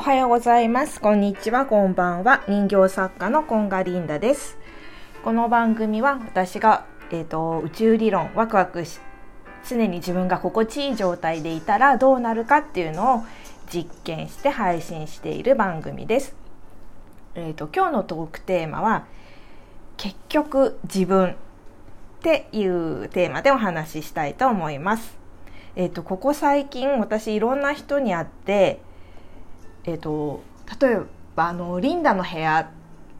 おはようございます。こんにちは、こんばんは。人形作家のコンガリンダです。この番組は私が、えーと、宇宙理論、ワクワクし、常に自分が心地いい状態でいたらどうなるかっていうのを実験して配信している番組です。えーと、今日のトークテーマは、結局自分っていうテーマでお話ししたいと思います。えーと、ここ最近私いろんな人に会ってえーと、例えばあのリンダの部屋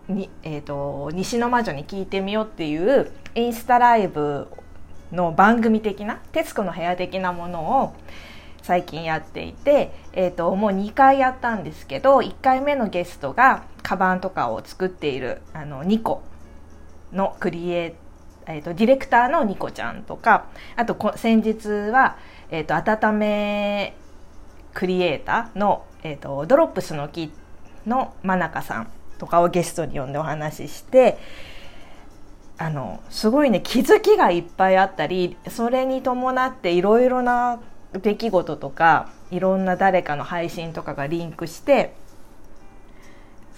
に、えーと、西の魔女に聞いてみようっていうインスタライブの番組的な「徹子の部屋」的なものを最近やっていて、えーと、もう2回やったんですけど1回目のゲストがカバンとかを作っているあのニコのクリエイえーと、ディレクターのニコちゃんとかあと先日は、えー、と温めクリエイターのえーと、ドロップスの木の真中さんとかをゲストに呼んでお話ししてあのすごいね気づきがいっぱいあったりそれに伴っていろいろな出来事とかいろんな誰かの配信とかがリンクして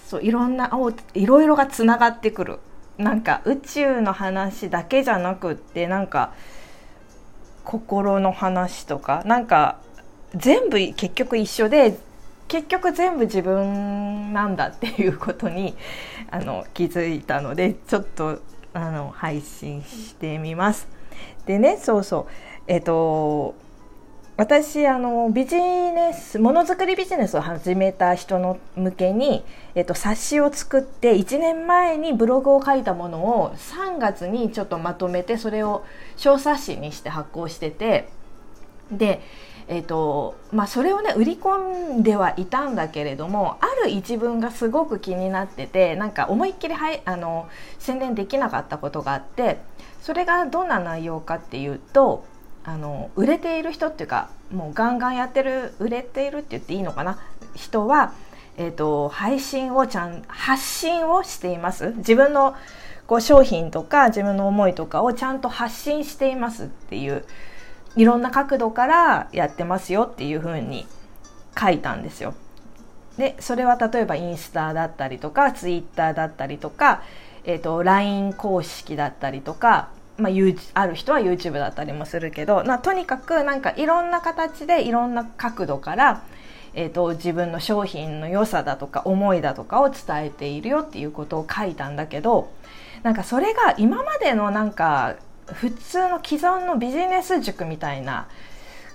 そういろんないろいろがつながってくる。なんか宇宙の話だけじゃなくってなんか心の話とかなんか全部結局一緒で結局全部自分なんだっていうことにあの気づいたのでちょっとあの配信してみます。でねそうそうえっと私あのビジネスものづくりビジネスを始めた人の向けに、えっと、冊子を作って1年前にブログを書いたものを3月にちょっとまとめてそれを小冊子にして発行しててでえーとまあ、それをね売り込んではいたんだけれどもある一文がすごく気になっててなんか思いっきりはいあの宣伝できなかったことがあってそれがどんな内容かっていうとあの売れている人っていうかもうガンガンやってる売れているって言っていいのかな？人は、えーと、配信をちゃん発信をしています。自分のこう商品とか自分の思いとかをちゃんと発信していますっていういろんな角度からやってますよっていうふうに書いたんですよ。でそれは例えばインスタだったりとかツイッターだったりとか、えーと、LINE 公式だったりとか、まあ、ある人は YouTube だったりもするけど、まあ、とにかくなんかいろんな形でいろんな角度から、えーと自分の商品の良さだとか思いだとかを伝えているよっていうことを書いたんだけどなんかそれが今までのなんか普通の既存のビジネス塾みたいな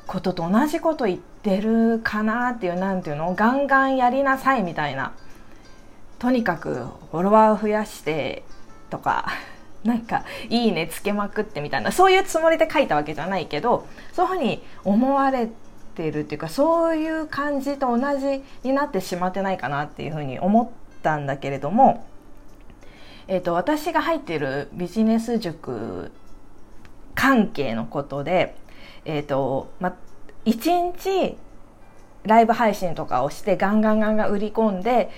ことと同じこと言ってるかなっていうなんていうの？をガンガンやりなさいみたいな。とにかくフォロワーを増やしてとか なんかいいねつけまくってみたいな。そういうつもりで書いたわけじゃないけどそういうふうに思われてるっていうかそういう感じと同じになってしまってないかなっていうふうに思ったんだけれども、えーと、私が入っているビジネス塾関係のことで、えっ、ー、と、ま、1日ライブ配信とかをしてガンガンガンガン売り込んで、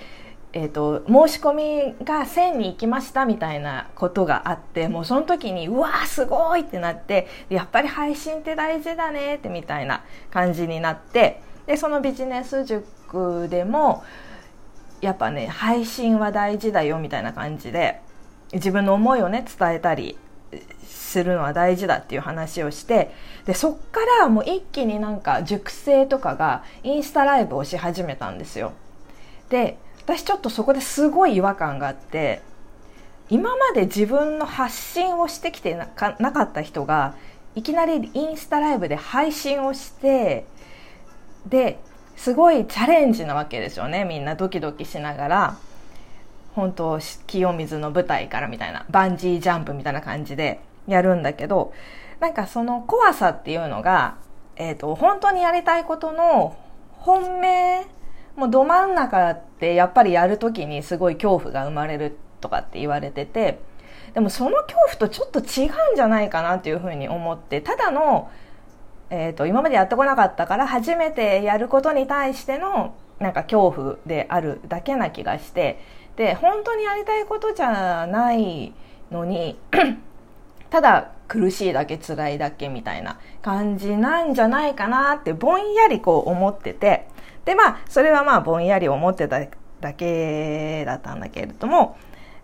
えーと、申し込みが1000に行きましたみたいなことがあってもうその時にうわーすごいってなってやっぱり配信って大事だねってみたいな感じになってでそのビジネス塾でもやっぱね配信は大事だよみたいな感じで自分の思いをね伝えたりするのは大事だっていう話をしてでそっからもう一気になんか熟成とかがインスタライブをし始めたんですよ。で私ちょっとそこですごい違和感があって今まで自分の発信をしてきてなかなかった人がいきなりインスタライブで配信をしてですごいチャレンジなわけですよね。みんなドキドキしながら本当清水の舞台からみたいなバンジージャンプみたいな感じで。やるんだけどなんかその怖さっていうのが、えーと、本当にやりたいことの本命もうど真ん中ってやっぱりやるときにすごい恐怖が生まれるとかって言われててでもその恐怖とちょっと違うんじゃないかなっていうふうに思ってただの、えーと今までやってこなかったから初めてやることに対してのなんか恐怖であるだけな気がしてで本当にやりたいことじゃないのにただ苦しいだけ辛いだけみたいな感じなんじゃないかなってぼんやりこう思ってて。でまあそれはまあぼんやり思ってただけだったんだけれども。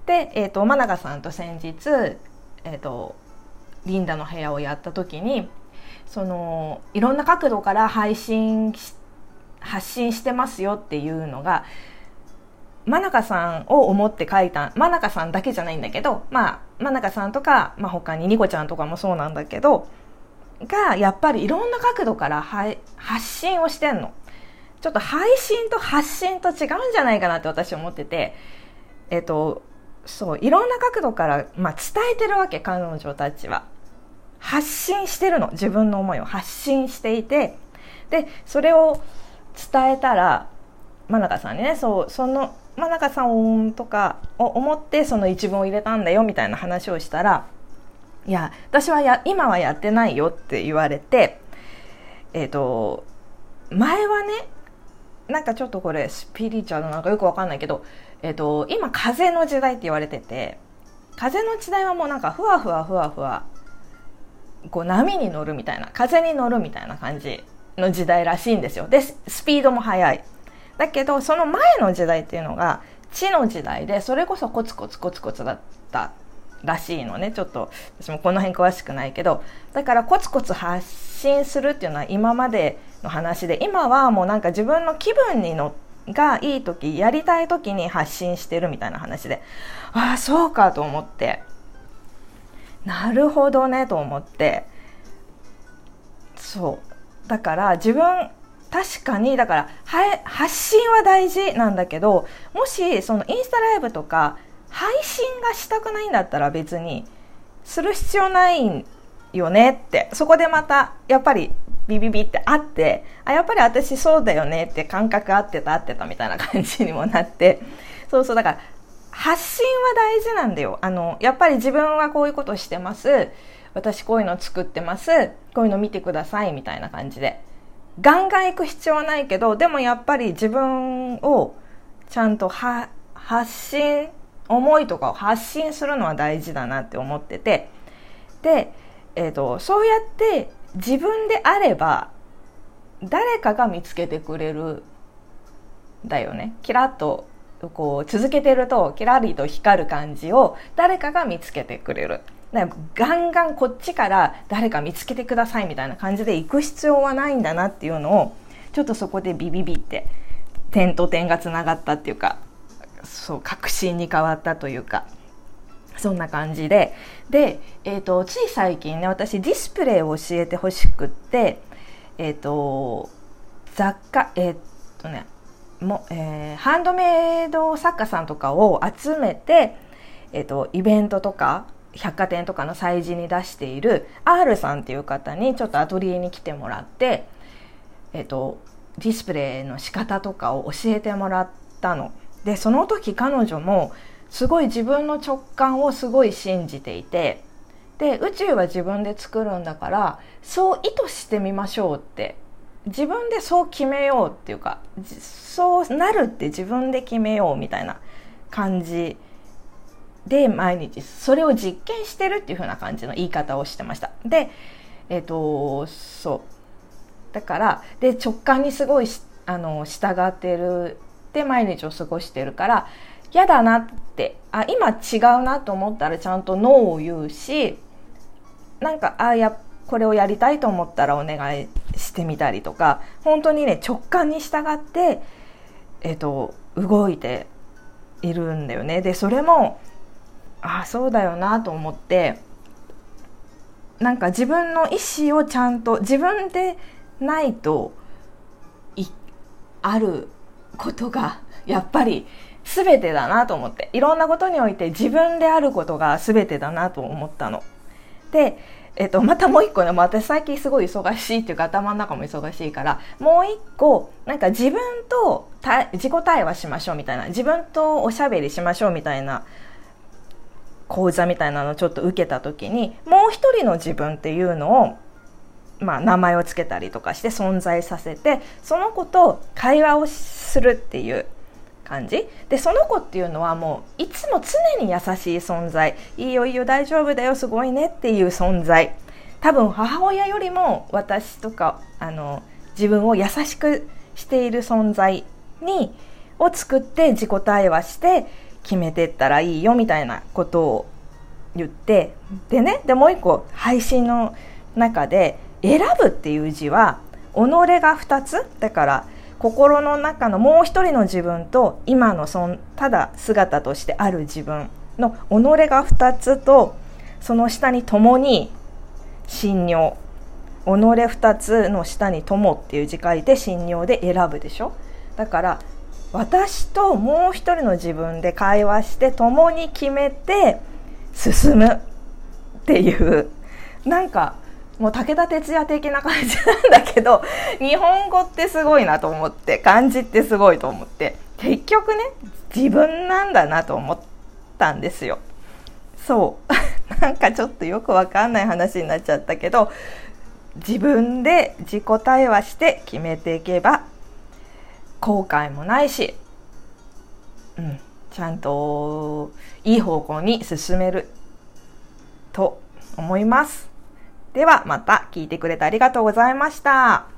で、えーと、真中さんと先日、えーとリンダの部屋をやった時にそのいろんな角度から配信発信してますよっていうのが真中さんを思って書いた真中さんだけじゃないんだけどまあ真中さんとか、まあ、他にニコちゃんとかもそうなんだけどがやっぱりいろんな角度から発信をしてんの。ちょっと配信と発信と違うんじゃないかなって私思ってて、えっと、そう、いろんな角度から、まあ、伝えてるわけ、彼女たちは。発信してるの自分の思いを発信していてでそれを伝えたら真中さんにねそうその真中さんとかを思ってその一文を入れたんだよみたいな話をしたらいや私はや今はやってないよって言われてえっ、ー、と前はねなんかちょっとこれスピリチュアルなんかよくわかんないけど、えっ、ー、と今風の時代って言われてて風の時代はもうなんかふわふわふわふわこう波に乗るみたいな風に乗るみたいな感じの時代らしいんですよ。でスピードも速い。だけどその前の時代っていうのが地の時代でそれこそコツコツコツコツだったらしいのね。ちょっと私もこの辺詳しくないけど。だからコツコツ発信するっていうのは今までの話で今はもうなんか自分の気分に乗がいい時やりたい時に発信してるみたいな話で。ああそうかと思って。なるほどねと思って。そう。だから自分確かにだから発信は大事なんだけどもしそのインスタライブとか配信がしたくないんだったら別にする必要ないよねってそこでまたやっぱりビビビってあってあやっぱり私そうだよねって感覚合ってた合ってたみたいな感じにもなって そうそうだから発信は大事なんだよ。あの、やっぱり自分はこういうことしてます。私こういうの作ってます。こういうの見てください。みたいな感じで。ガンガン行く必要はないけど、でもやっぱり自分をちゃんと発信、思いとかを発信するのは大事だなって思ってて。で、えっ、ー、と、そうやって自分であれば、誰かが見つけてくれるだよね。キラッとこう続けてるとキラリと光る感じを誰かが見つけてくれる。ガンガンこっちから誰か見つけてくださいみたいな感じで行く必要はないんだなっていうのをちょっとそこでビビビって点と点がつながったっていうかそう確信に変わったというかそんな感じで。で、えーと、つい最近ね私ディスプレイを教えてほしくってえっ、ー、と雑貨えっ、とねも、えー、ハンドメイド作家さんとかを集めて、えっ、ー、と、イベントとか、百貨店とかの催事に出している R さんっていう方にちょっとアトリエに来てもらって、えっ、と、ディスプレイの仕方とかを教えてもらったの。で、その時彼女もすごい自分の直感をすごい信じていて、で、宇宙は自分で作るんだから、そう意図してみましょうって自分でそう決めようっていうかそうなるって自分で決めようみたいな感じで毎日それを実験してるっていう風な感じの言い方をしてましたでえっ、ー、とそうだからで直感にすごいあの従ってるで毎日を過ごしてるから嫌だなってあ今違うなと思ったらちゃんとノーを言うしなんかあやこれをやりたいと思ったらお願いしてみたりとか本当にね直感に従って、えっと、動いているんだよね。でそれもああそうだよなと思ってなんか自分の意思をちゃんと自分でないとあることがやっぱり全てだなと思っていろんなことにおいて自分であることが全てだなと思ったの。でえっと、またもう一個ね、私最近すごい忙しいっていうか頭の中も忙しいから、もう一個、なんか自分と自己対話しましょうみたいな、自分とおしゃべりしましょうみたいな講座みたいなのをちょっと受けた時に、もう一人の自分っていうのを、まあ名前を付けたりとかして存在させて、その子と会話をするっていう感じ。でその子っていうのはもういつも常に優しい存在。いいよいいよ大丈夫だよすごいねっていう存在。多分母親よりも私とかあの自分を優しくしている存在にを作って自己対話して決めてったらいいよみたいなことを言ってでねでもう一個配信の中で「選ぶ」っていう字は己が2つ。だから心の中のもう一人の自分と今のそんただ姿としてある自分の己が2つとその下に共に信尿己2つの下に友っていう字書いて信尿で選ぶでしょ。だから私ともう一人の自分で会話して共に決めて進むっていうなんかもう武田鉄矢的な感じなんだけど日本語ってすごいなと思って漢字ってすごいと思って結局ね自分なんだなと思ったんですよ。そう。なんかちょっとよくわかんない話になっちゃったけど自分で自己対話して決めていけば後悔もないし、うん、ちゃんといい方向に進めると思います。ではまた聞いてくれてありがとうございました。